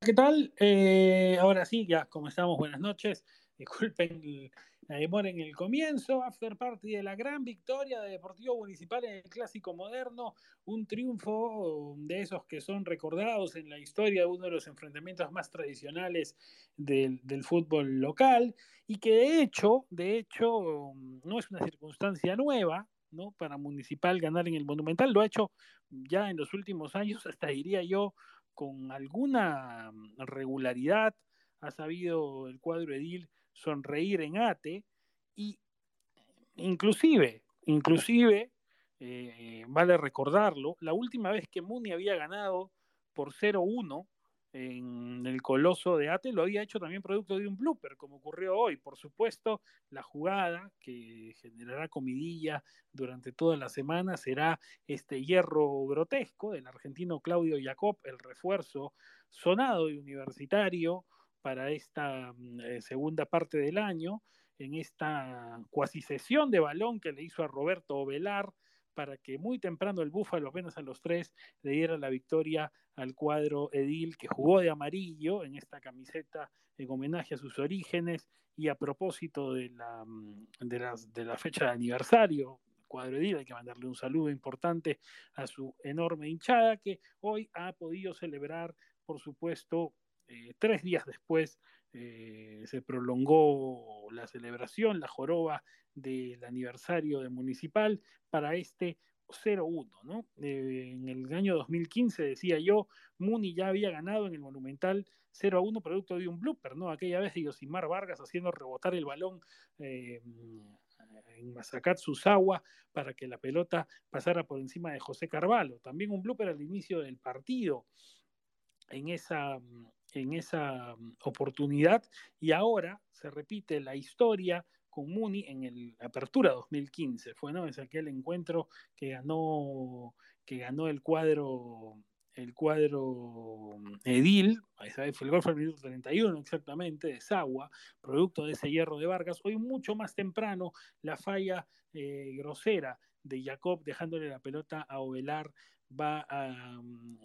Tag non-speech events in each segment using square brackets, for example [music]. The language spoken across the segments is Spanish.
¿qué tal? Eh, ahora sí, ya comenzamos. Buenas noches. [laughs] Disculpen la demora en el comienzo. After party de la gran victoria de Deportivo Municipal en el Clásico Moderno. Un triunfo de esos que son recordados en la historia de uno de los enfrentamientos más tradicionales del, fútbol local. Y que de hecho, de hecho, no es una circunstancia nueva. ¿no? para Municipal ganar en el Monumental. Lo ha hecho ya en los últimos años, [laughs] hasta diría yo, con alguna regularidad. Ha sabido el cuadro edil sonreír en ATE y inclusive, inclusive, eh, vale recordarlo, la última vez que Muni había ganado por 0-1 en el Coloso de Ate lo había hecho también producto de un blooper, como ocurrió hoy. Por supuesto, la jugada que generará comidilla durante toda la semana será este hierro grotesco del argentino Claudio Jacob, el refuerzo sonado y universitario para esta mm, eh, segunda parte del año, en esta cuasi sesión de balón que le hizo a Roberto Velar para que muy temprano el Búfalo, apenas a los tres, le diera la victoria al cuadro Edil, que jugó de amarillo en esta camiseta en homenaje a sus orígenes y a propósito de la, mm, de la fecha de aniversario. Cuadro Edil, hay que mandarle un saludo importante a su enorme hinchada que hoy ha podido celebrar, por supuesto, eh, tres días después eh, se prolongó la celebración, la joroba del aniversario de Municipal para este 0-1, ¿no? Eh, en el año 2015, decía yo, Muni ya había ganado en el Monumental 0-1 producto de un blooper, ¿no? Aquella vez de Yosimar Vargas haciendo rebotar el balón eh, en Mazacat Susagua para que la pelota pasara por encima de José Carvalho. También un blooper al inicio del partido en esa, en esa mm, oportunidad y ahora se repite la historia con Muni en el Apertura 2015. Fue ¿no? es aquel encuentro que ganó, que ganó el cuadro el cuadro mm, Edil, fue el gol fue el minuto 31 exactamente, de Sagua, producto de ese hierro de Vargas. Hoy mucho más temprano, la falla eh, grosera de Jacob dejándole la pelota a Ovelar va a, mm,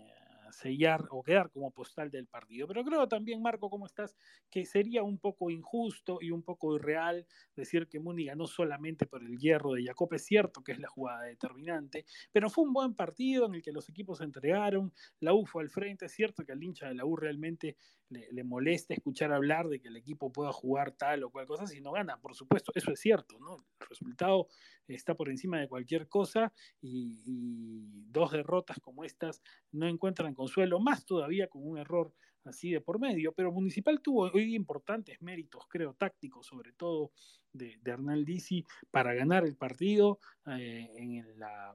sellar o quedar como postal del partido. Pero creo también, Marco, ¿cómo estás? Que sería un poco injusto y un poco irreal decir que Muni ganó solamente por el hierro de Jacob. Es cierto que es la jugada determinante, pero fue un buen partido en el que los equipos se entregaron, la U fue al frente. Es cierto que al hincha de la U realmente le, molesta escuchar hablar de que el equipo pueda jugar tal o cual cosa si no gana, por supuesto, eso es cierto, ¿no? El resultado está por encima de cualquier cosa y, y dos derrotas como estas no encuentran consuelo, más todavía con un error así de por medio, pero Municipal tuvo hoy importantes méritos, creo, tácticos, sobre todo de, de Hernán para ganar el partido eh, en la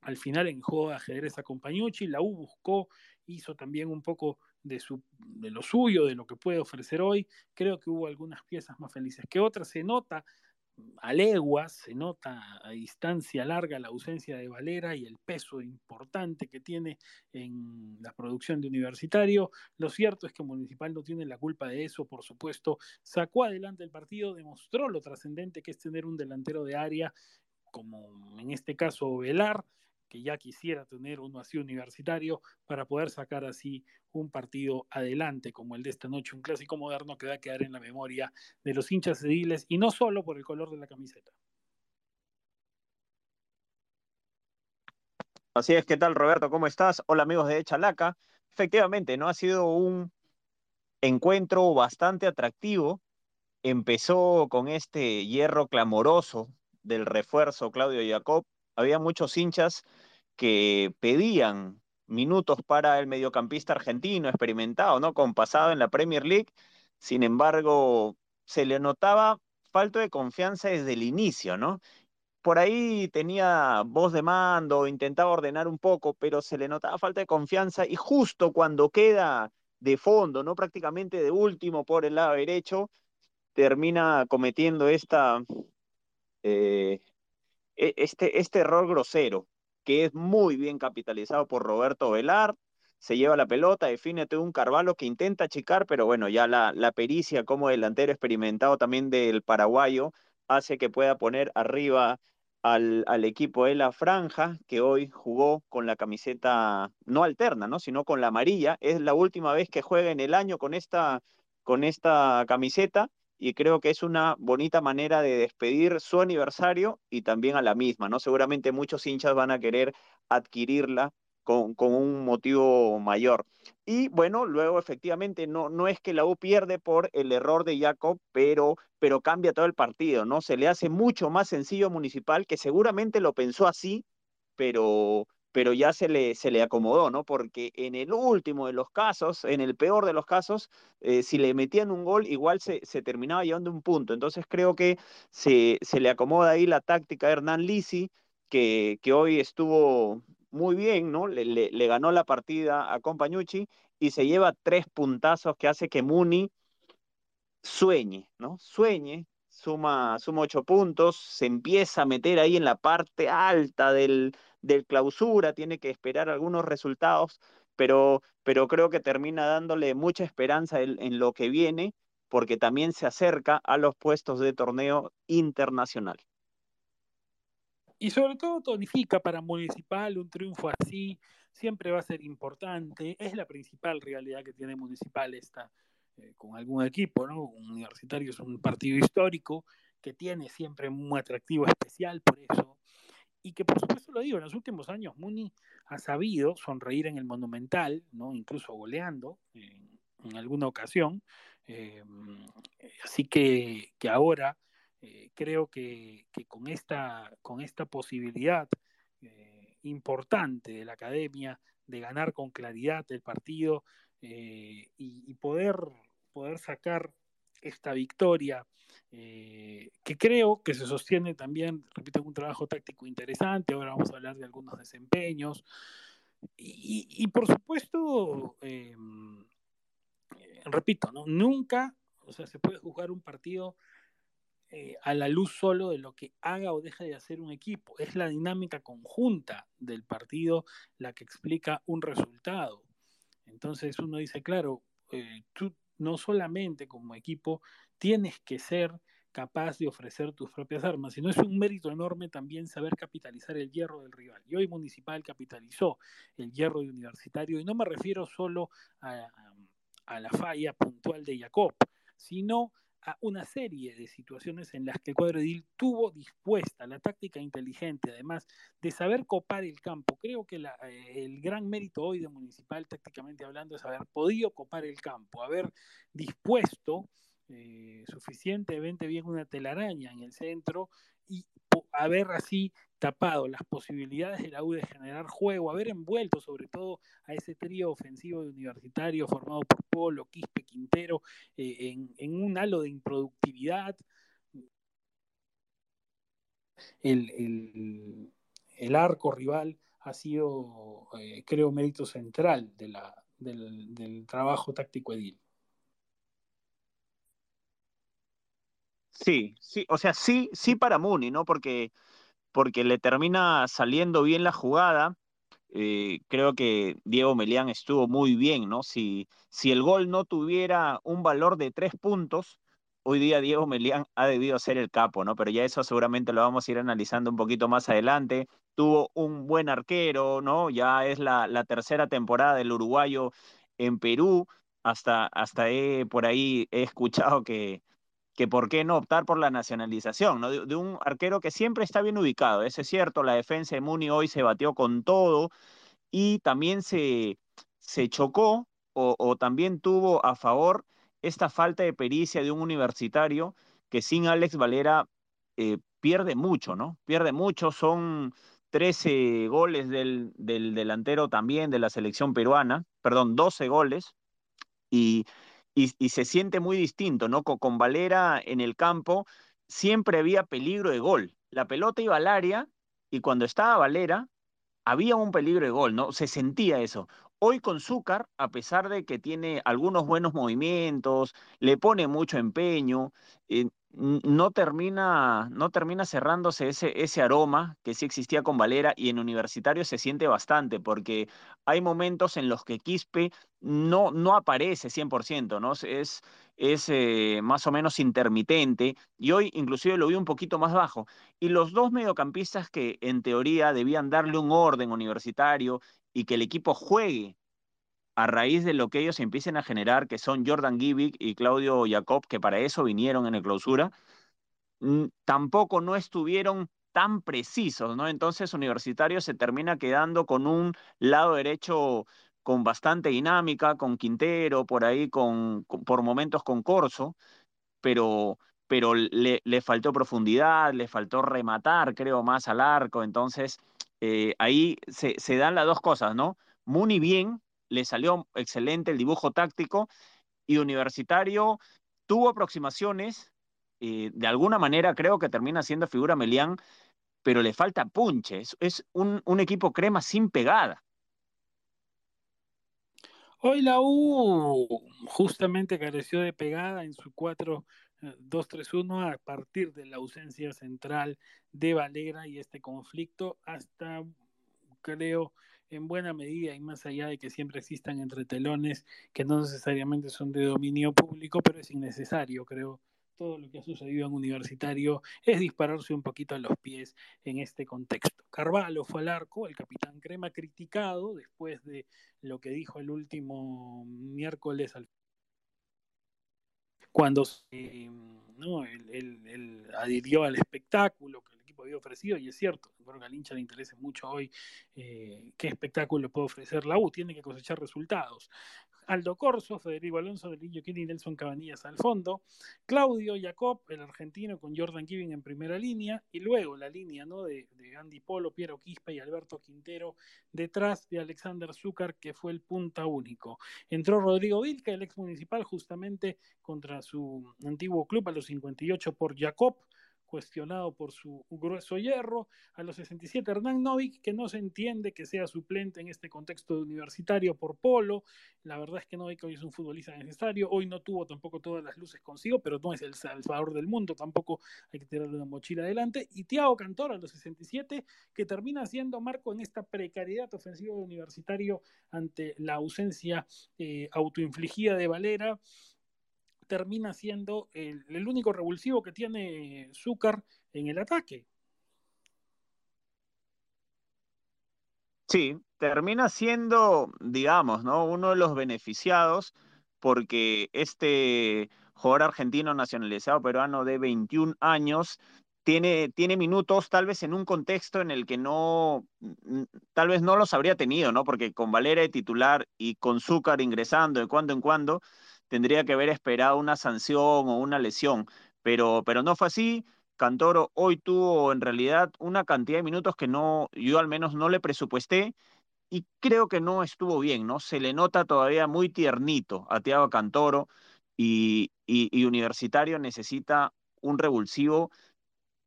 al final en juego de ajedrez a Compañucci, la U buscó, hizo también un poco de, su, de lo suyo, de lo que puede ofrecer hoy. Creo que hubo algunas piezas más felices que otras. Se nota a leguas, se nota a distancia larga la ausencia de Valera y el peso importante que tiene en la producción de universitario. Lo cierto es que Municipal no tiene la culpa de eso, por supuesto. Sacó adelante el partido, demostró lo trascendente que es tener un delantero de área, como en este caso Velar, que ya quisiera tener uno así universitario para poder sacar así un partido adelante como el de esta noche, un clásico moderno que va a quedar en la memoria de los hinchas ediles y no solo por el color de la camiseta. Así es, ¿qué tal Roberto? ¿Cómo estás? Hola amigos de Chalaca. Efectivamente, ¿no? Ha sido un encuentro bastante atractivo. Empezó con este hierro clamoroso del refuerzo Claudio Jacob. Había muchos hinchas que pedían minutos para el mediocampista argentino experimentado, ¿no? Con pasado en la Premier League. Sin embargo, se le notaba falta de confianza desde el inicio, ¿no? Por ahí tenía voz de mando, intentaba ordenar un poco, pero se le notaba falta de confianza y justo cuando queda de fondo, no prácticamente de último por el lado derecho, termina cometiendo esta, eh, e-, este, este error grosero que es muy bien capitalizado por Roberto Velar, se lleva la pelota, define un Carvalho que intenta achicar, pero bueno, ya la, la pericia como delantero experimentado también del paraguayo hace que pueda poner arriba al, al, equipo de la franja, que hoy jugó con la camiseta no alterna, ¿no? sino con la amarilla. Es la última vez que juega en el año con esta, con esta camiseta y creo que es una bonita manera de despedir su aniversario y también a la misma, ¿no? Seguramente muchos hinchas van a querer adquirirla con, con, un motivo mayor. Y bueno, luego efectivamente no, no es que la U pierde por el error de Jacob, pero, pero cambia todo el partido, ¿no? Se le hace mucho más sencillo Municipal, que seguramente lo pensó así, pero, pero ya se le, se le acomodó, ¿no? Porque en el último de los casos, en el peor de los casos, eh, si le metían un gol, igual se, se, terminaba llevando un punto. Entonces creo que se, se le acomoda ahí la táctica de Hernán Lisi, que, que hoy estuvo muy bien, ¿no? Le, le, ganó la partida a Compañucci y se lleva tres puntazos que hace que Muni sueñe, ¿no? Sueñe, suma, suma ocho puntos, se empieza a meter ahí en la parte alta del, del clausura, tiene que esperar algunos resultados, pero, pero creo que termina dándole mucha esperanza en, lo que viene, porque también se acerca a los puestos de torneo internacional. Y sobre todo tonifica para Municipal un triunfo así, siempre va a ser importante, es la principal realidad que tiene Municipal esta eh, con algún equipo, ¿no? Un universitario es un partido histórico que tiene siempre un atractivo especial por eso, y que por supuesto lo digo, en los últimos años Muni ha sabido sonreír en el Monumental, ¿no? incluso goleando en, alguna ocasión. Eh, así que, que ahora eh, creo que, que, con, esta, con esta posibilidad eh, importante de la academia de ganar con claridad el partido y, y poder, poder sacar esta victoria eh, que creo que se sostiene también, repito, un trabajo táctico interesante, ahora vamos a hablar de algunos desempeños, y, por supuesto, eh, repito, ¿no? nunca, o sea, se puede jugar un partido eh, a la luz solo de lo que haga o deja de hacer un equipo, es la dinámica conjunta del partido la que explica un resultado. Entonces uno dice, claro, eh, tú no solamente como equipo tienes que ser capaz de ofrecer tus propias armas, sino es un mérito enorme también saber capitalizar el hierro del rival. Y hoy Municipal capitalizó el hierro de Universitario, y no me refiero solo a, a la falla puntual de Jacob, sino a una serie de situaciones en las que el cuadro edil tuvo dispuesta la táctica inteligente, además de saber copar el campo. Creo que la, eh, el gran mérito hoy de Municipal, tácticamente hablando, es haber podido copar el campo, haber dispuesto eh, suficientemente bien una telaraña en el centro y haber así tapado las posibilidades de la U de generar juego, haber envuelto sobre todo a ese trío ofensivo de universitario formado por Polo, Quispe, Quintero, eh, en, un halo de improductividad. El, el, arco rival ha sido, eh, creo, mérito central del trabajo táctico edil. Sí, sí, o sea, sí, sí para Muni, ¿no? Porque, porque le termina saliendo bien la jugada. Eh, creo que Diego Melián estuvo muy bien, ¿no? Si, si el gol no tuviera un valor de tres puntos, hoy día Diego Melián ha debido ser el capo, ¿no? Pero ya eso seguramente lo vamos a ir analizando un poquito más adelante. Tuvo un buen arquero, ¿no? Ya es la, la tercera temporada del uruguayo en Perú. Hasta, hasta he, por ahí he escuchado que, que por qué no optar por la nacionalización, ¿no? De, un arquero que siempre está bien ubicado. Eso es cierto, la defensa de Muni hoy se batió con todo y también se, se chocó o, o, también tuvo a favor esta falta de pericia de un universitario que sin Alex Valera eh, pierde mucho, ¿no? Pierde mucho, son 13 goles del, del delantero también de la selección peruana, perdón, 12 goles, y y, se siente muy distinto, ¿no? Con, con, Valera en el campo siempre había peligro de gol. La pelota iba al área y cuando estaba Valera había un peligro de gol, ¿no? Se sentía eso. Hoy con Zúcar, a pesar de que tiene algunos buenos movimientos, le pone mucho empeño, eh, no termina, no termina cerrándose ese, ese aroma que sí existía con Valera y en Universitario se siente bastante porque hay momentos en los que Quispe no, no aparece 100%, ¿no? Es, es eh, más o menos intermitente y hoy inclusive lo vi un poquito más bajo. Y los dos mediocampistas que en teoría debían darle un orden universitario y que el equipo juegue a raíz de lo que ellos empiecen a generar, que son Jordan Givic y Claudio Jacob, que para eso vinieron en el clausura, tampoco no estuvieron tan precisos, ¿no? Entonces Universitario se termina quedando con un lado derecho con bastante dinámica, con Quintero, por ahí, con, por momentos con Corso, pero, pero le, le, faltó profundidad, le faltó rematar, creo, más al arco. Entonces, eh, ahí se, se, dan las dos cosas, ¿no? Muni bien, le salió excelente el dibujo táctico y Universitario tuvo aproximaciones, eh, de alguna manera creo que termina siendo figura Melián, pero le falta punche, es, es un, un, equipo crema sin pegada. Hoy la U justamente careció de pegada en su 4-2-3-1 a partir de la ausencia central de Valera y este conflicto hasta creo en buena medida y más allá de que siempre existan entretelones que no necesariamente son de dominio público, pero es innecesario, creo. Todo lo que ha sucedido en universitario es dispararse un poquito a los pies en este contexto. Carvalho fue al arco, el capitán Crema criticado después de lo que dijo el último miércoles al cuando ¿no? él, él, él, adhirió al espectáculo que había ofrecido, y es cierto, creo que al hincha le interesa mucho hoy eh, qué espectáculo puede ofrecer la U, tiene que cosechar resultados. Aldo Corso, Federico Alonso, del Niño y Nelson Cabanillas al fondo, Claudio Jacob, el argentino, con Jordan Giving en primera línea, y luego la línea ¿no? de, de Andy Polo, Piero Quispe y Alberto Quintero detrás de Alexander Zúcar, que fue el punta único. Entró Rodrigo Vilca, el ex municipal, justamente contra su antiguo club a los 58 por Jacob, cuestionado por su grueso hierro. A los 67, Hernán Novik, que no se entiende que sea suplente en este contexto universitario por Polo. La verdad es que Novik hoy es un futbolista necesario. Hoy no tuvo tampoco todas las luces consigo, pero no es el salvador del mundo. Tampoco hay que tirarle una mochila adelante. Y Tiago Cantor a los 67, que termina siendo marco en esta precariedad ofensiva universitario ante la ausencia eh, autoinfligida de Valera termina siendo el, el único revulsivo que tiene Zúcar en el ataque. Sí, termina siendo, digamos, ¿no? Uno de los beneficiados porque este jugador argentino nacionalizado peruano de 21 años tiene, tiene minutos tal vez en un contexto en el que no, tal vez no los habría tenido, ¿no? Porque con Valera de titular y con Zúcar ingresando de cuando en cuando, tendría que haber esperado una sanción o una lesión, pero, pero no fue así. Cantoro hoy tuvo en realidad una cantidad de minutos que no, yo al menos no le presupuesté y creo que no estuvo bien, ¿no? Se le nota todavía muy tiernito a Tiago Cantoro y, y, Universitario necesita un revulsivo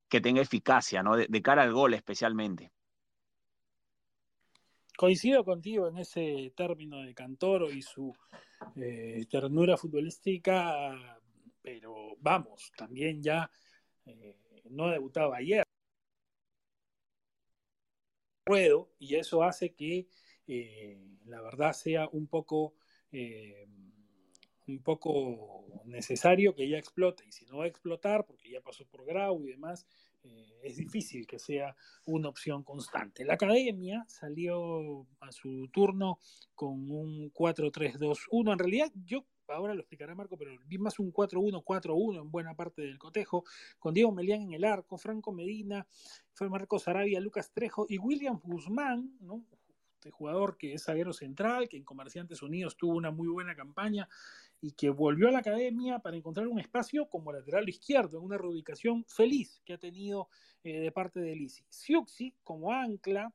que tenga eficacia, ¿no? De cara al gol especialmente. Coincido contigo en ese término de Cantoro y su eh, ternura futbolística, pero vamos, también ya eh, no debutaba ayer. Ruedo, y eso hace que eh, la verdad sea un poco, un poco necesario que ya explote. Y si no va a explotar, porque ya pasó por Grau y demás, eh, es difícil que sea una opción constante. La academia salió a su turno con un 4-3-2-1. En realidad, yo ahora lo explicará Marco, pero vi más un 4-1-4-1 en buena parte del cotejo, con Diego Melián en el arco, Franco Medina, fue Marcos Arabia, Lucas Trejo y William Guzmán, ¿no? este jugador que es zaguero central, que en Comerciantes Unidos tuvo una muy buena campaña y que volvió a la academia para encontrar un espacio como lateral izquierdo, en una reubicación feliz que ha tenido eh, de parte de Lisi. Siuxi como ancla,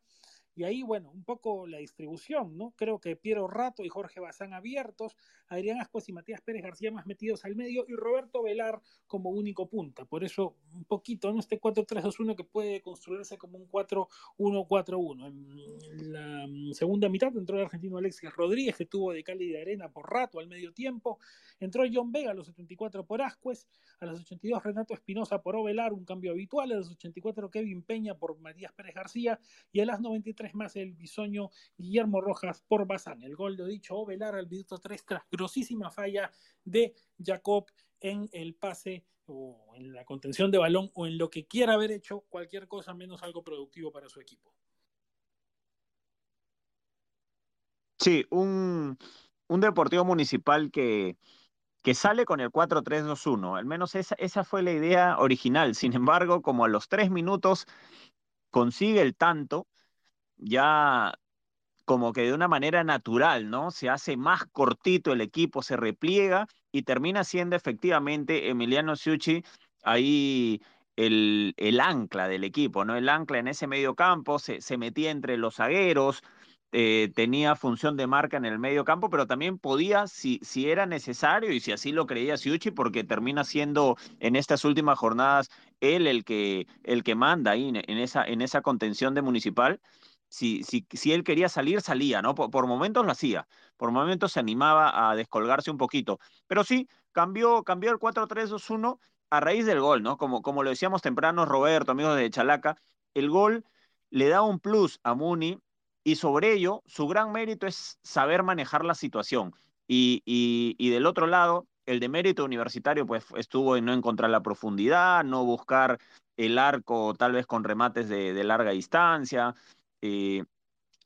Y ahí, bueno, un poco la distribución, ¿no? Creo que Piero Rato y Jorge Bazán abiertos, Adrián Ascuas y Matías Pérez García más metidos al medio y Roberto Velar como único punta. Por eso, un poquito, ¿no? Este 4-3-2-1 que puede construirse como un 4-1-4-1. En la mm, segunda mitad entró el argentino Alexis Rodríguez, que tuvo de Cali de arena por rato al medio tiempo. Entró John Vega a los 74 por Ascuez, a los 82 Renato Espinosa por Ovelar, un cambio habitual, a los 84 Kevin Peña por Matías Pérez García y a las 93 más el bisoño Guillermo Rojas por Bazán. El gol de dicho Ovelar al minuto 3 tras grosísima falla de Jacob en el pase o en la contención de balón o en lo que quiera haber hecho cualquier cosa menos algo productivo para su equipo. Sí, un, un deportivo municipal que, que sale con el 4-3-2-1. Al menos esa, esa fue la idea original. Sin embargo, como a los tres minutos consigue el tanto, ya como que de una manera natural, ¿no? Se hace más cortito el equipo, se repliega y termina siendo efectivamente Emiliano Ciucci ahí el, el, ancla del equipo, ¿no? El ancla en ese medio campo, se, se metía entre los zagueros, eh, tenía función de marca en el medio campo, pero también podía, si, si era necesario y si así lo creía Siuchi, porque termina siendo en estas últimas jornadas él el que, el que manda ahí en, esa, en esa contención de Municipal. Si, si, si él quería salir, salía, ¿no? Por, por, momentos lo hacía, por momentos se animaba a descolgarse un poquito, pero sí, cambió, cambió el 4-3-2-1 a raíz del gol, ¿no? Como, como lo decíamos temprano, Roberto, amigos de Chalaca, el gol le da un plus a Muni y sobre ello, su gran mérito es saber manejar la situación. Y, y, y del otro lado, el de mérito universitario, pues estuvo en no encontrar la profundidad, no buscar el arco tal vez con remates de, de larga distancia. Eh,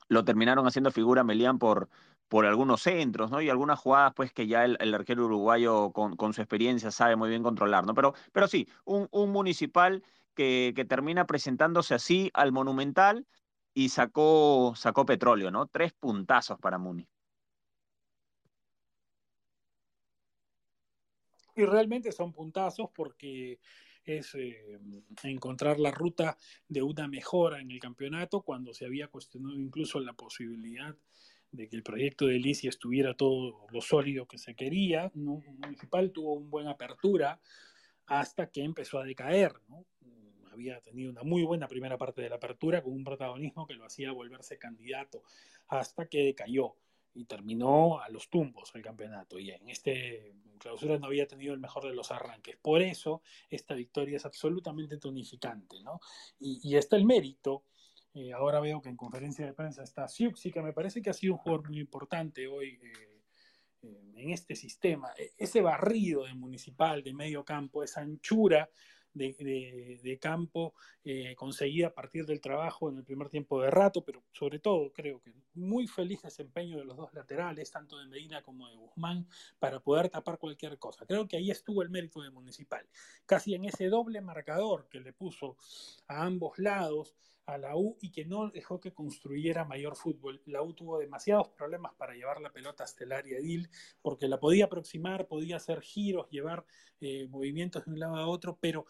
lo terminaron haciendo figura Melián por, por algunos centros, ¿no? Y algunas jugadas, pues, que ya el, el arquero uruguayo con, con, su experiencia sabe muy bien controlar, ¿no? Pero, pero sí, un, un municipal que, que termina presentándose así al Monumental y sacó, sacó petróleo, ¿no? Tres puntazos para Muni. Y realmente son puntazos porque es eh, encontrar la ruta de una mejora en el campeonato cuando se había cuestionado incluso la posibilidad de que el proyecto de Licia estuviera todo lo sólido que se quería. Municipal tuvo una buena apertura hasta que empezó a decaer. ¿no? había tenido una muy buena primera parte de la apertura con un protagonismo que lo hacía volverse candidato hasta que cayó y terminó a los tumbos el campeonato y en este clausura no había tenido el mejor de los arranques. Por eso esta victoria es absolutamente tonificante, ¿no? Y, está el mérito. Eh, ahora veo que en conferencia de prensa está Siuxi, que me parece que ha sido un jugador muy importante hoy eh, eh, en este sistema. E, ese barrido de municipal, de medio campo, esa anchura de, campo eh, conseguida a partir del trabajo en el primer tiempo de rato, pero sobre todo creo que muy feliz desempeño de los dos laterales, tanto de Medina como de Guzmán, para poder tapar cualquier cosa. Creo que ahí estuvo el mérito de Municipal, casi en ese doble marcador que le puso a ambos lados a la U y que no dejó que construyera mayor fútbol. La U tuvo demasiados problemas para llevar la pelota hasta el área Edil, porque la podía aproximar, podía hacer giros, llevar eh, movimientos de un lado a otro, pero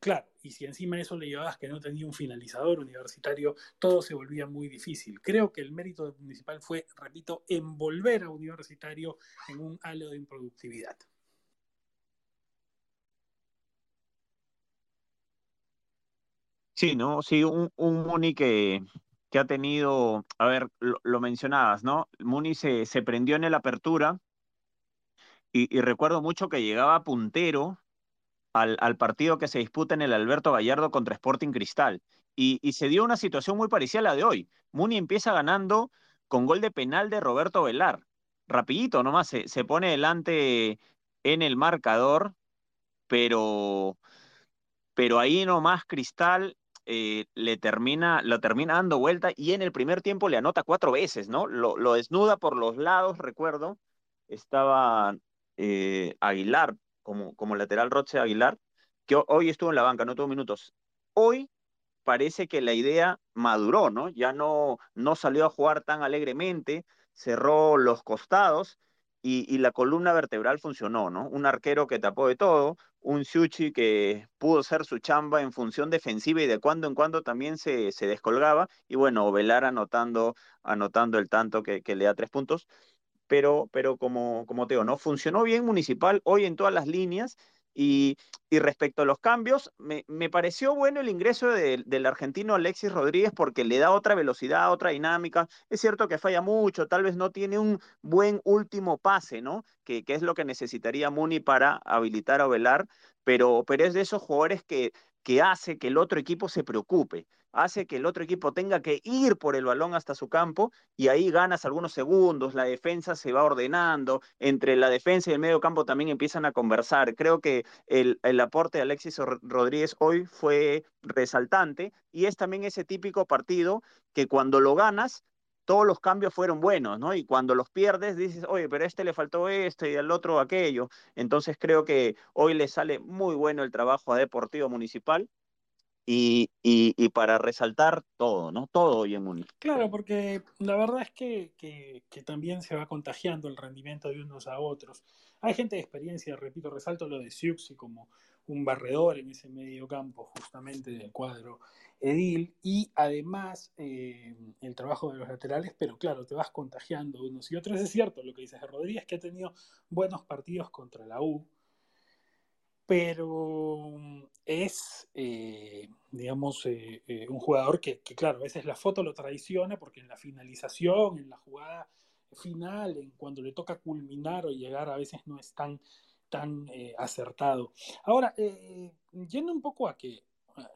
claro, y si encima eso le llevabas que no tenía un finalizador universitario, todo se volvía muy difícil. Creo que el mérito municipal fue, repito, envolver a universitario en un halo de improductividad. Sí, ¿no? Sí, un, un Muni que, que, ha tenido, a ver, lo, mencionabas, ¿no? Muni se, se, prendió en el apertura y, y, recuerdo mucho que llegaba puntero al, al, partido que se disputa en el Alberto Gallardo contra Sporting Cristal. Y, y, se dio una situación muy parecida a la de hoy. Muni empieza ganando con gol de penal de Roberto Velar. Rapidito nomás, se, se pone delante en el marcador, pero, pero ahí nomás Cristal eh, le termina, lo termina dando vuelta y en el primer tiempo le anota cuatro veces, ¿no? Lo, desnuda por los lados, recuerdo. Estaba eh, Aguilar como, como lateral Roche Aguilar, que hoy estuvo en la banca, no tuvo minutos. Hoy parece que la idea maduró, ¿no? Ya no, no salió a jugar tan alegremente, cerró los costados y, la columna vertebral funcionó, ¿no? Un arquero que tapó de todo, un Suchi que pudo hacer su chamba en función defensiva y de cuando en cuando también se, descolgaba, y bueno, Velar anotando, anotando el tanto que, que le da tres puntos, pero, pero como, como te digo, ¿no? Funcionó bien Municipal hoy en todas las líneas y, respecto a los cambios, me, pareció bueno el ingreso del argentino Alexis Rodríguez porque le da otra velocidad, otra dinámica. Es cierto que falla mucho, tal vez no tiene un buen último pase, ¿no? Que, es lo que necesitaría Muni para habilitar a Velar, pero, pero es de esos jugadores que, que hace que el otro equipo se preocupe hace que el otro equipo tenga que ir por el balón hasta su campo y ahí ganas algunos segundos, la defensa se va ordenando, entre la defensa y el medio campo también empiezan a conversar. Creo que el, aporte de Alexis Rodríguez hoy fue resaltante y es también ese típico partido que cuando lo ganas, todos los cambios fueron buenos, ¿no? Y cuando los pierdes, dices, oye, pero a este le faltó esto y al otro aquello. Entonces creo que hoy le sale muy bueno el trabajo a Deportivo Municipal y, y, para resaltar todo, ¿no? Todo hoy en Múnich. Claro, porque la verdad es que, que, que, también se va contagiando el rendimiento de unos a otros. Hay gente de experiencia, repito, resalto lo de Siuxi como un barredor en ese medio campo, justamente del cuadro Edil, y además eh, el trabajo de los laterales, pero claro, te vas contagiando unos y otros. Es cierto lo que dices de Rodríguez, que ha tenido buenos partidos contra la U, pero es, eh, digamos, eh, eh, un jugador que, claro, a veces la foto lo traiciona porque en la finalización, en la jugada final, en cuando le toca culminar o llegar, a veces no es tan, tan acertado. Ahora, yendo un poco a que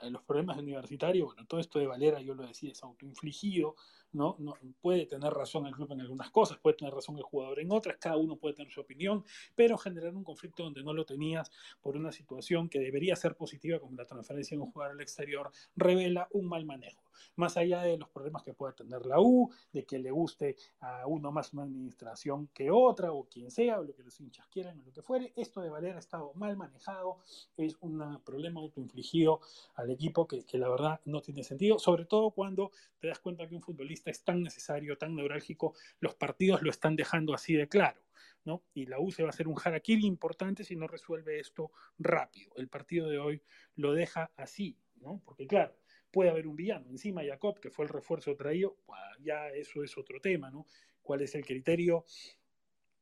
los problemas universitarios, bueno, todo esto de Valera, yo lo decía, es autoinfligido, ¿no? ¿no? Puede tener razón el club en algunas cosas, puede tener razón el jugador en otras, cada uno puede tener su opinión, pero generar un conflicto donde no lo tenías por una situación que debería ser positiva, como la transferencia de un jugador al exterior, revela un mal manejo. Más allá de los problemas que pueda tener la U, de que le guste a uno más una administración que otra, o quien sea, o lo que los hinchas quieran, o lo que fuere, esto de Valera estado mal manejado, es un problema autoinfligido al equipo que, que la verdad no tiene sentido, sobre todo cuando te das cuenta que un futbolista es tan necesario, tan neurálgico, los partidos lo están dejando así de claro. ¿no? Y la U se va a hacer un harakiri importante si no resuelve esto rápido. El partido de hoy lo deja así, ¿no? Porque claro, puede haber un villano. Encima Jacob, que fue el refuerzo traído, ya eso es otro tema, ¿no? ¿Cuál es el criterio,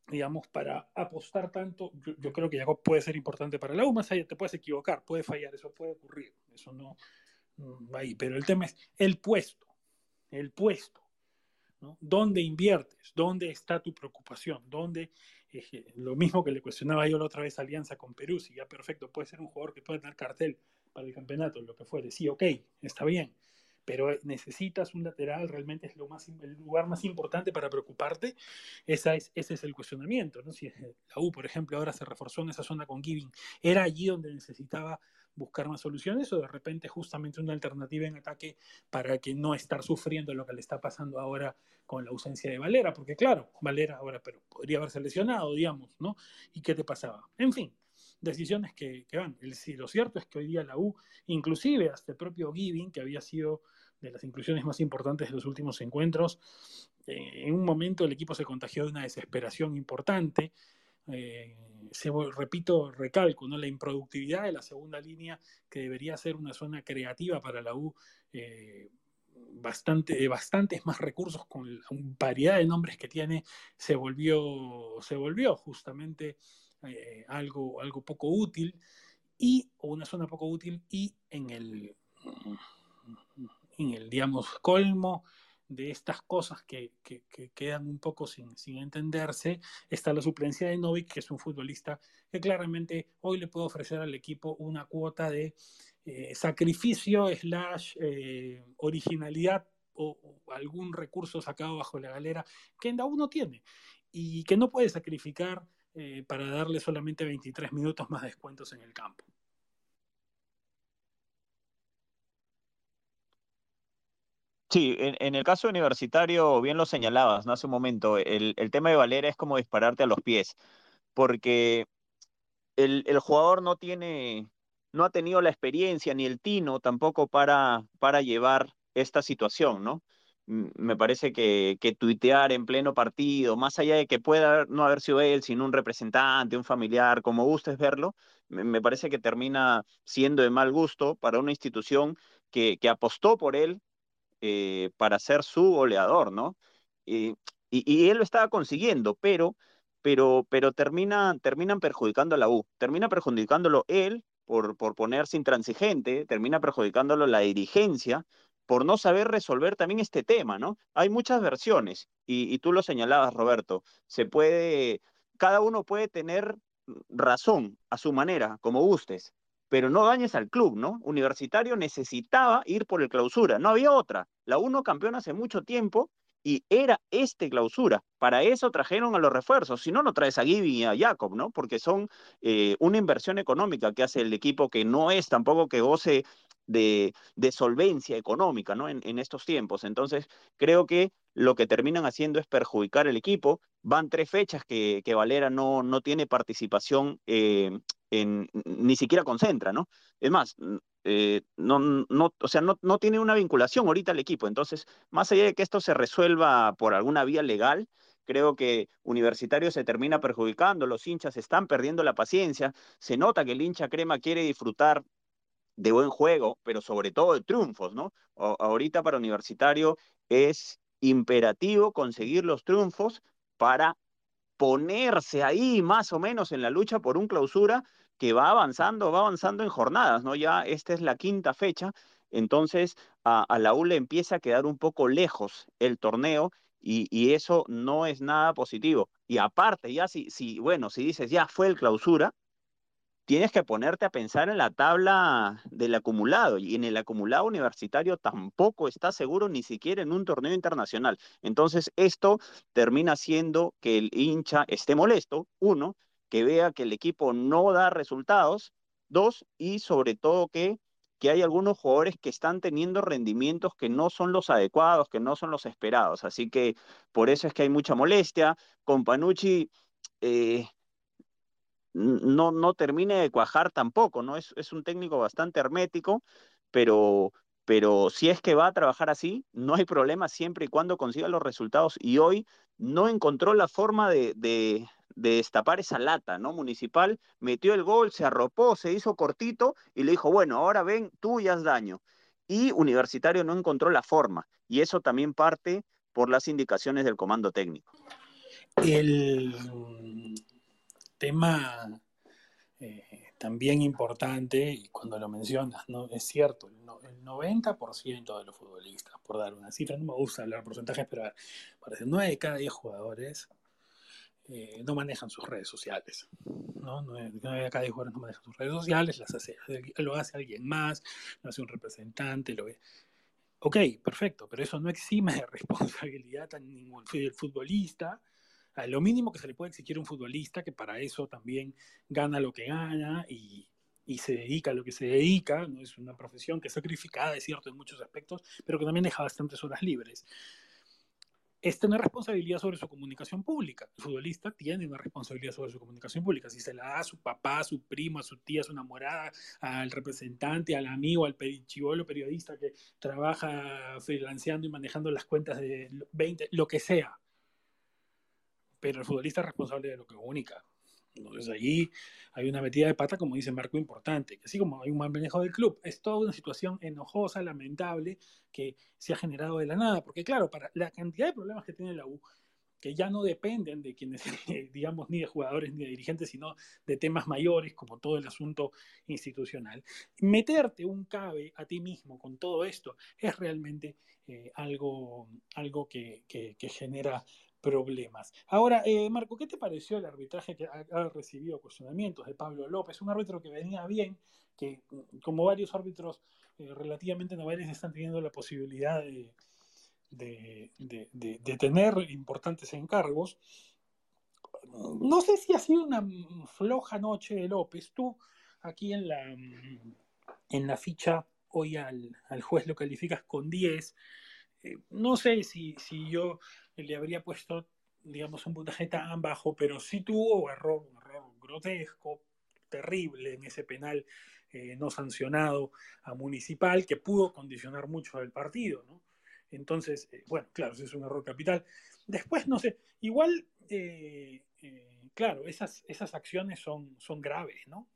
digamos, para apostar tanto? Yo, creo que Jacob puede ser importante para la U, más allá te puedes equivocar, puede fallar, eso puede ocurrir, eso no va ahí. Pero el tema es el puesto el puesto. ¿no? ¿Dónde inviertes? ¿Dónde está tu preocupación? ¿Dónde, eh, lo mismo que le cuestionaba yo la otra vez Alianza con Perú, si ya perfecto, puede ser un jugador que puede tener cartel para el campeonato, lo que fuere, sí, ok, está bien, pero necesitas un lateral, realmente es lo más, el lugar más importante para preocuparte, Esa es, ese es el cuestionamiento, ¿no? Si la U, por ejemplo, ahora se reforzó en esa zona con Giving, era allí donde necesitaba buscar más soluciones o de repente justamente una alternativa en ataque para que no estar sufriendo lo que le está pasando ahora con la ausencia de Valera, porque claro, Valera ahora, pero podría haberse lesionado, digamos, ¿no? ¿Y qué te pasaba? En fin, decisiones que, van. El, lo cierto es que hoy día la U, inclusive hasta el propio Giving, que había sido de las inclusiones más importantes de los últimos encuentros, eh, en un momento el equipo se contagió de una desesperación importante, eh, se, repito, recalco, ¿no? la improductividad de la segunda línea, que debería ser una zona creativa para la U, eh, bastante, bastantes más recursos con la variedad de nombres que tiene, se volvió, se volvió justamente eh, algo, algo poco útil y o una zona poco útil y en el, en el digamos, colmo de estas cosas que, quedan un poco sin, entenderse, está la suplencia de Novik, que es un futbolista que claramente hoy le puede ofrecer al equipo una cuota de eh, sacrificio, slash, eh, originalidad o, algún recurso sacado bajo la galera que en uno tiene y que no puede sacrificar eh, para darle solamente 23 minutos más descuentos en el campo. Sí, en, el caso universitario, bien lo señalabas, ¿no? Hace un momento, el, tema de Valera es como dispararte a los pies, porque el, jugador no tiene, no ha tenido la experiencia ni el tino tampoco para, para llevar esta situación, ¿no? Me parece que, que, tuitear en pleno partido, más allá de que pueda no haber sido él, sino un representante, un familiar, como gustes verlo, me, parece que termina siendo de mal gusto para una institución que, que apostó por él eh, para ser su goleador, ¿no? Y, y, él lo estaba consiguiendo, pero, pero, pero termina, terminan perjudicando a la U, termina perjudicándolo él por, por ponerse intransigente, termina perjudicándolo la dirigencia, por no saber resolver también este tema, ¿no? Hay muchas versiones y, tú lo señalabas, Roberto, se puede, cada uno puede tener razón a su manera, como gustes, pero no dañes al club, ¿no? Universitario necesitaba ir por el clausura, no había otra. La uno campeón hace mucho tiempo y era este clausura. Para eso trajeron a los refuerzos. Si no, no traes a Gibi y a Jacob, ¿no? Porque son eh, una inversión económica que hace el equipo que no es tampoco que goce de, solvencia económica, ¿no? En, en, estos tiempos. Entonces, creo que lo que terminan haciendo es perjudicar el equipo. Van tres fechas que, que Valera no, no tiene participación, eh, en, ni siquiera concentra, ¿no? Es más, eh, no, no, o sea, no, no tiene una vinculación ahorita al equipo. Entonces, más allá de que esto se resuelva por alguna vía legal, creo que Universitario se termina perjudicando, los hinchas están perdiendo la paciencia, se nota que el hincha crema quiere disfrutar de buen juego, pero sobre todo de triunfos, ¿no? Ahorita para Universitario es imperativo conseguir los triunfos para ponerse ahí más o menos en la lucha por un clausura que va avanzando, va avanzando en jornadas, ¿no? Ya esta es la quinta fecha, entonces a, a la U le empieza a quedar un poco lejos el torneo y, y, eso no es nada positivo. Y aparte, ya si, si, bueno, si dices ya fue el clausura, tienes que ponerte a pensar en la tabla del acumulado y en el acumulado universitario tampoco está seguro ni siquiera en un torneo internacional. Entonces esto termina siendo que el hincha esté molesto, uno, que vea que el equipo no da resultados, dos, y sobre todo que, que hay algunos jugadores que están teniendo rendimientos que no son los adecuados, que no son los esperados. Así que por eso es que hay mucha molestia. Con Panucci... Eh, no, no termine de cuajar tampoco, ¿no? Es, es un técnico bastante hermético, pero, pero si es que va a trabajar así, no hay problema siempre y cuando consiga los resultados. Y hoy no encontró la forma de, de, de, destapar esa lata, ¿no? Municipal metió el gol, se arropó, se hizo cortito y le dijo, bueno, ahora ven, tú y haz daño. Y Universitario no encontró la forma. Y eso también parte por las indicaciones del comando técnico. El tema eh, también importante, y cuando lo mencionas, ¿no? es cierto, el, no, el 90% de los futbolistas, por dar una cifra, no me gusta hablar porcentajes, pero ver, parece 9 de cada 10 jugadores eh, no manejan sus redes sociales. ¿no? 9, de cada 10 jugadores no manejan sus redes sociales, las hace, lo hace alguien más, lo hace un representante, lo ve. Ok, perfecto, pero eso no exime de [laughs] responsabilidad a ningún futbolista lo mínimo que se le puede exigir a un futbolista, que para eso también gana lo que gana y, y se dedica a lo que se dedica, no es una profesión que es sacrificada, es cierto, en muchos aspectos, pero que también deja bastantes horas libres. Es tener responsabilidad sobre su comunicación pública. El futbolista tiene una responsabilidad sobre su comunicación pública. Si se la da a su papá, a su primo, a su tía, a su enamorada, al representante, al amigo, al chivolo periodista que trabaja freelanceando y manejando las cuentas de 20, lo que sea pero el futbolista es responsable de lo que comunica. Entonces allí hay una metida de pata, como dice Marco, importante, que así como hay un mal manejo del club, es toda una situación enojosa, lamentable, que se ha generado de la nada, porque claro, para la cantidad de problemas que tiene la U, que ya no dependen de quienes, [laughs] digamos, ni de jugadores ni de dirigentes, sino de temas mayores, como todo el asunto institucional. Meterte un cabe a ti mismo con todo esto es realmente eh, algo, algo que, genera problemas. Ahora, eh, Marco, ¿qué te pareció el arbitraje que ha, recibido cuestionamientos de Pablo López? Un árbitro que venía bien, que como varios árbitros eh, relativamente noveles están teniendo la posibilidad de, tener importantes encargos. No sé si ha sido una floja noche de López. Tú aquí en la, en la ficha hoy al, al juez lo calificas con 10. Eh, no sé si, si yo le habría puesto, digamos, un puntaje tan bajo, pero sí tuvo error, un error grotesco, terrible en ese penal eh, no sancionado a Municipal, que pudo condicionar mucho el partido, ¿no? Entonces, eh, bueno, claro, ese es un error capital. Después, no sé, igual, eh, claro, esas, esas acciones son, son graves, ¿no?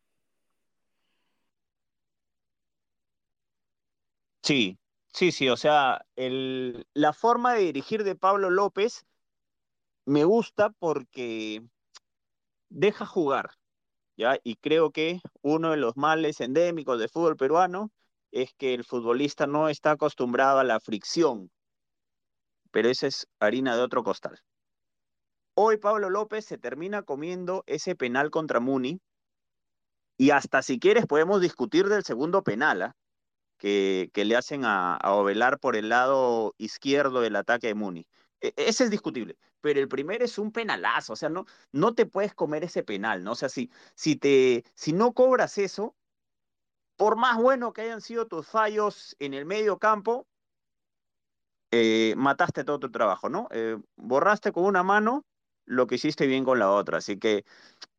Sí, sí, sí, o sea, la forma de dirigir de Pablo López me gusta porque deja jugar, ¿ya? Y creo que uno de los males endémicos del fútbol peruano es que el futbolista no está acostumbrado a la fricción, pero esa es harina de otro costal. Hoy Pablo López se termina comiendo ese penal contra Muni y hasta si quieres podemos discutir del segundo penal, ¿ah? Que, le hacen a, a, Ovelar por el lado izquierdo del ataque de Muni. E, ese es discutible, pero el primero es un penalazo, o sea, no, no te puedes comer ese penal, ¿no? O sea, si, si, te, si no cobras eso, por más bueno que hayan sido tus fallos en el medio campo, eh, mataste todo tu trabajo, ¿no? Eh, borraste con una mano lo que hiciste bien con la otra. Así que,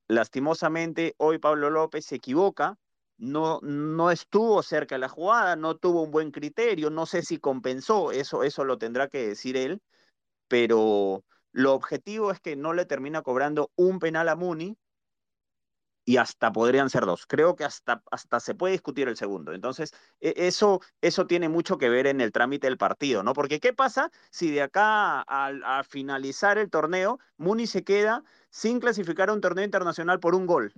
lastimosamente, hoy Pablo López se equivoca, no, no estuvo cerca de la jugada, no tuvo un buen criterio, no sé si compensó, eso, eso lo tendrá que decir él, pero lo objetivo es que no le termina cobrando un penal a Muni y hasta podrían ser dos. Creo que hasta, hasta se puede discutir el segundo. Entonces, e, eso, eso tiene mucho que ver en el trámite del partido, ¿no? Porque ¿qué pasa si de acá a, a finalizar el torneo, Muni se queda sin clasificar a un torneo internacional por un gol?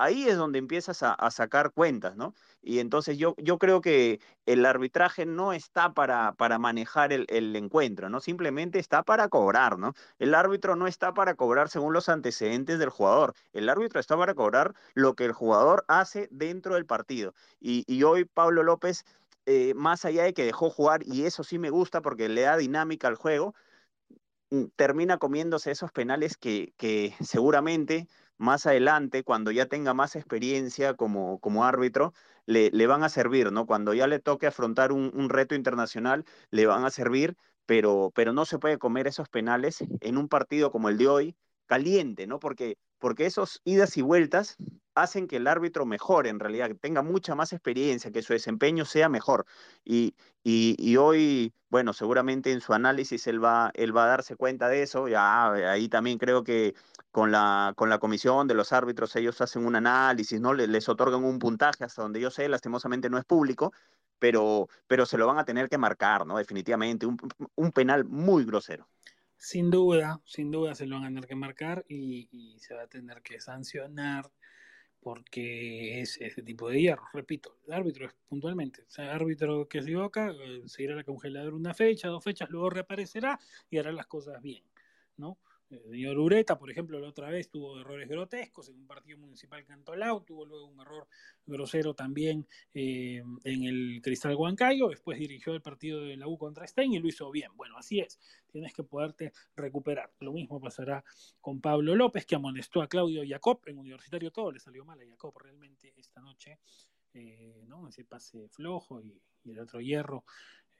Ahí es donde empiezas a, sacar cuentas, ¿no? Y entonces yo, creo que el arbitraje no está para, manejar el, encuentro, ¿no? Simplemente está para cobrar, ¿no? El árbitro no está para cobrar según los antecedentes del jugador, el árbitro está para cobrar lo que el jugador hace dentro del partido. Y, hoy Pablo López, eh, más allá de que dejó jugar, y eso sí me gusta porque le da dinámica al juego, mm, termina comiéndose esos penales que seguramente más adelante, cuando ya tenga más experiencia como, como árbitro, le, le, van a servir, ¿no? Cuando ya le toque afrontar un, un, reto internacional, le van a servir, pero, pero no se puede comer esos penales en un partido como el de hoy, caliente, ¿no? Porque, porque esos idas y vueltas hacen que el árbitro mejore, en realidad, que tenga mucha más experiencia, que su desempeño sea mejor. Y, y, y, hoy, bueno, seguramente en su análisis él va, él va a darse cuenta de eso. Ya ahí también creo que con la, con la comisión de los árbitros ellos hacen un análisis, ¿no? Les, les otorgan un puntaje hasta donde yo sé, lastimosamente no es público, pero, pero se lo van a tener que marcar, ¿no? Definitivamente, un, un penal muy grosero. Sin duda, sin duda se lo van a tener que marcar y, se va a tener que sancionar porque es ese tipo de hierro. Repito, el árbitro es puntualmente, el árbitro que se equivoca, eh, se irá a la una fecha, dos fechas, luego reaparecerá y hará las cosas bien, ¿no? El señor Ureta, por ejemplo, la otra vez tuvo errores grotescos en un partido municipal Cantolao, tuvo luego un error grosero también eh, en el Cristal Huancayo, después dirigió el partido de la U contra Stein y lo hizo bien. Bueno, así es, tienes que poderte recuperar. Lo mismo pasará con Pablo López, que amonestó a Claudio Jacob en Universitario, todo le salió mal a Jacob realmente esta noche, eh, ¿no? Ese pase flojo y, el otro hierro.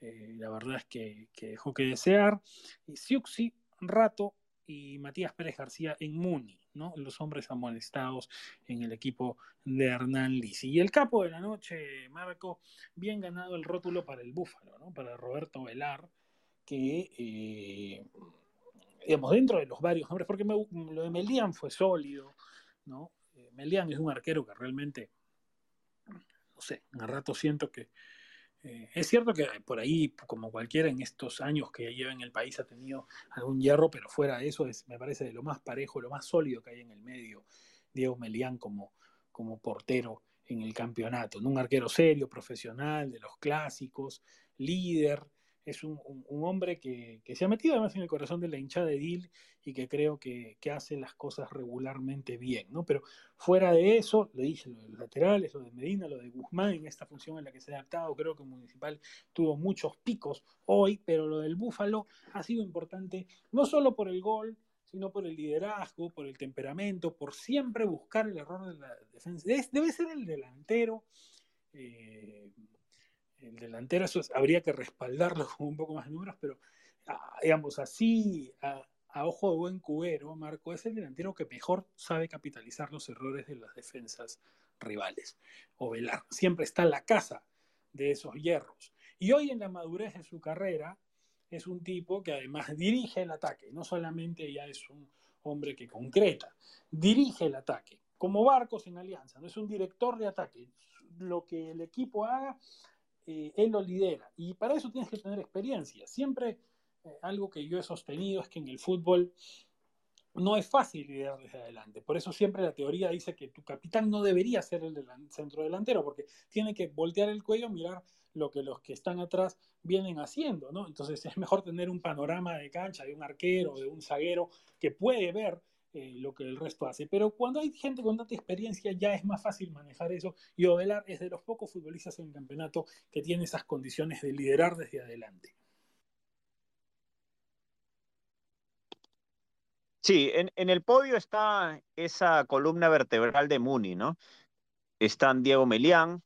Eh, la verdad es que, que, dejó que desear. Y Siuxi, rato, y Matías Pérez García en Muni, ¿no? Los hombres amonestados en el equipo de Hernán Lisi. Y el capo de la noche, Marco, bien ganado el rótulo para el Búfalo, ¿no? Para Roberto Velar, que, eh, digamos, dentro de los varios hombres, porque me, lo de Melian fue sólido, ¿no? Eh, Melian es un arquero que realmente, no sé, a rato siento que eh, es cierto que por ahí, como cualquiera en estos años que lleva en el país, ha tenido algún hierro, pero fuera de eso es, me parece de lo más parejo, lo más sólido que hay en el medio, Diego Melián como, como portero en el campeonato. Un arquero serio, profesional, de los clásicos, líder, es un, un, hombre que, que, se ha metido además en el corazón de la hinchada de Dil y que creo que, que, hace las cosas regularmente bien, ¿no? Pero fuera de eso, le dije lo de los laterales, lo de Medina, lo de Guzmán en esta función en la que se ha adaptado, creo que Municipal tuvo muchos picos hoy, pero lo del Búfalo ha sido importante no solo por el gol, sino por el liderazgo, por el temperamento, por siempre buscar el error de la defensa. Debe ser el delantero. Eh, el delantero, eso es, habría que respaldarlo [laughs] con un poco más de números, pero ah, digamos así, a, a, ojo de buen cubero, Marco es el delantero que mejor sabe capitalizar los errores de las defensas rivales o velar. Siempre está en la casa de esos hierros. Y hoy en la madurez de su carrera, es un tipo que además dirige el ataque, no solamente ya es un hombre que concreta, dirige el ataque, como Barcos en Alianza, no es un director de ataque. Lo que el equipo haga, eh, él lo lidera. Y para eso tienes que tener experiencia. Siempre eh, algo que yo he sostenido es que en el fútbol no es fácil liderar desde adelante. Por eso siempre la teoría dice que tu capitán no debería ser el centro delantero, porque tiene que voltear el cuello, mirar lo que los que están atrás vienen haciendo, ¿no? Entonces es mejor tener un panorama de cancha de un arquero, de un zaguero que puede ver eh, lo que el resto hace. Pero cuando hay gente con tanta experiencia ya es más fácil manejar eso y Ovelar es de los pocos futbolistas en el campeonato que tiene esas condiciones de liderar desde adelante. Sí, en, el podio está esa columna vertebral de Muni, ¿no? Están Diego Melián,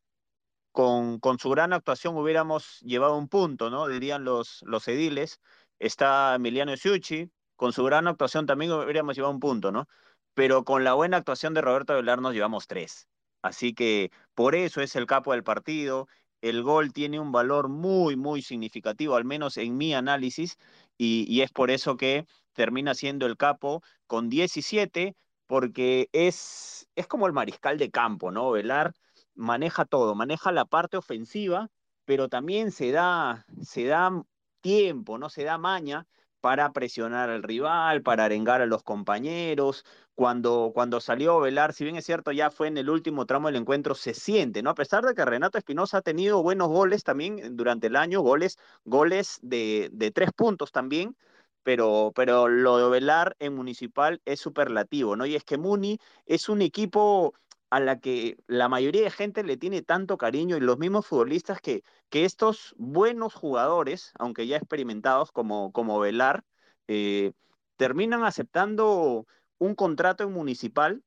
con, con, su gran actuación hubiéramos llevado un punto, ¿no? Dirían los, los ediles. Está Emiliano Ciucci, con su gran actuación también hubiéramos llevado un punto, ¿no? Pero con la buena actuación de Roberto Velar nos llevamos tres. Así que por eso es el capo del partido. El gol tiene un valor muy, muy significativo, al menos en mi análisis, y, y es por eso que termina siendo el capo con 17, porque es, es como el mariscal de campo, ¿no? Velar maneja todo, maneja la parte ofensiva, pero también se da, se da tiempo, no se da maña para presionar al rival, para arengar a los compañeros. Cuando, cuando salió Velar, si bien es cierto, ya fue en el último tramo del encuentro, se siente, ¿no? A pesar de que Renato Espinosa ha tenido buenos goles también durante el año, goles, goles de, de tres puntos también, pero, pero lo de Velar en Municipal es superlativo, ¿no? Y es que Muni es un equipo a la que la mayoría de gente le tiene tanto cariño y los mismos futbolistas que, que estos buenos jugadores, aunque ya experimentados como, como Velar, eh, terminan aceptando un contrato en municipal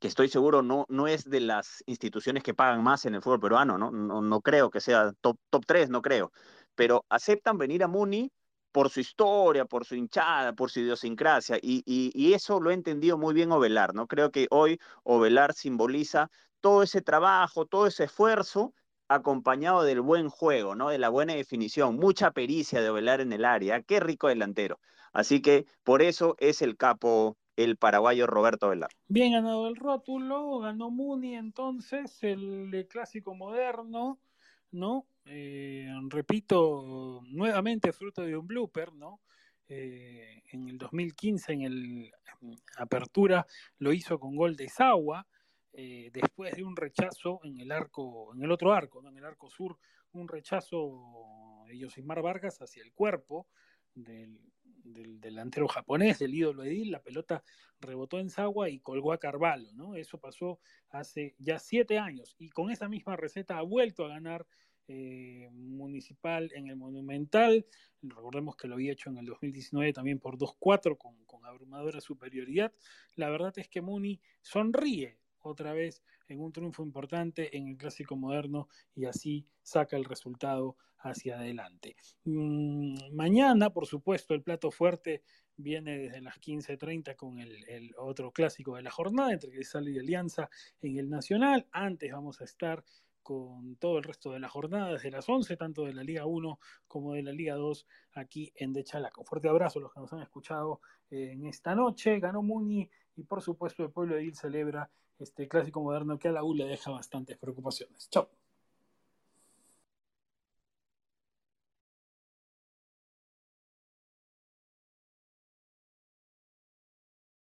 que estoy seguro no, no es de las instituciones que pagan más en el fútbol peruano, ¿no? No, no creo que sea top, top 3, no creo, pero aceptan venir a Muni por su historia, por su hinchada, por su idiosincrasia, y, eso lo he entendido muy bien Ovelar, ¿no? Creo que hoy Ovelar simboliza todo ese trabajo, todo ese esfuerzo acompañado del buen juego, ¿no? De la buena definición, mucha pericia de Ovelar en el área, qué rico delantero. Así que por eso es el capo el paraguayo Roberto Velar. Bien ganado el rótulo, ganó Muni entonces, el clásico moderno, ¿no? Eh, repito, nuevamente fruto de un blooper, ¿no? Eh, en el 2015, en el Apertura, lo hizo con gol de Sagua, eh, después de un rechazo en el arco, en el otro arco, en el arco sur, un rechazo de Yosimar Vargas hacia el cuerpo del, del, delantero japonés, del ídolo Edil, la pelota rebotó en Sagua y colgó a Carvalho, ¿no? Eso pasó hace ya siete años y con esa misma receta ha vuelto a ganar eh, municipal en el Monumental. Recordemos que lo había hecho en el 2019 también por 2-4 con, abrumadora superioridad. La verdad es que Muni sonríe otra vez en un triunfo importante en el clásico moderno y así saca el resultado hacia adelante. Mm, mañana, por supuesto, el plato fuerte viene desde las 15.30 con el, el, otro clásico de la jornada entre Cristal y Alianza en el Nacional. Antes vamos a estar con todo el resto de la jornada, desde las 11, tanto de la Liga 1 como de la Liga 2, aquí en De Chalaca. Un fuerte abrazo a los que nos han escuchado en esta noche. Ganó Muni y, por supuesto, el pueblo de Il celebra este clásico moderno que a la U le deja bastantes preocupaciones. Chao.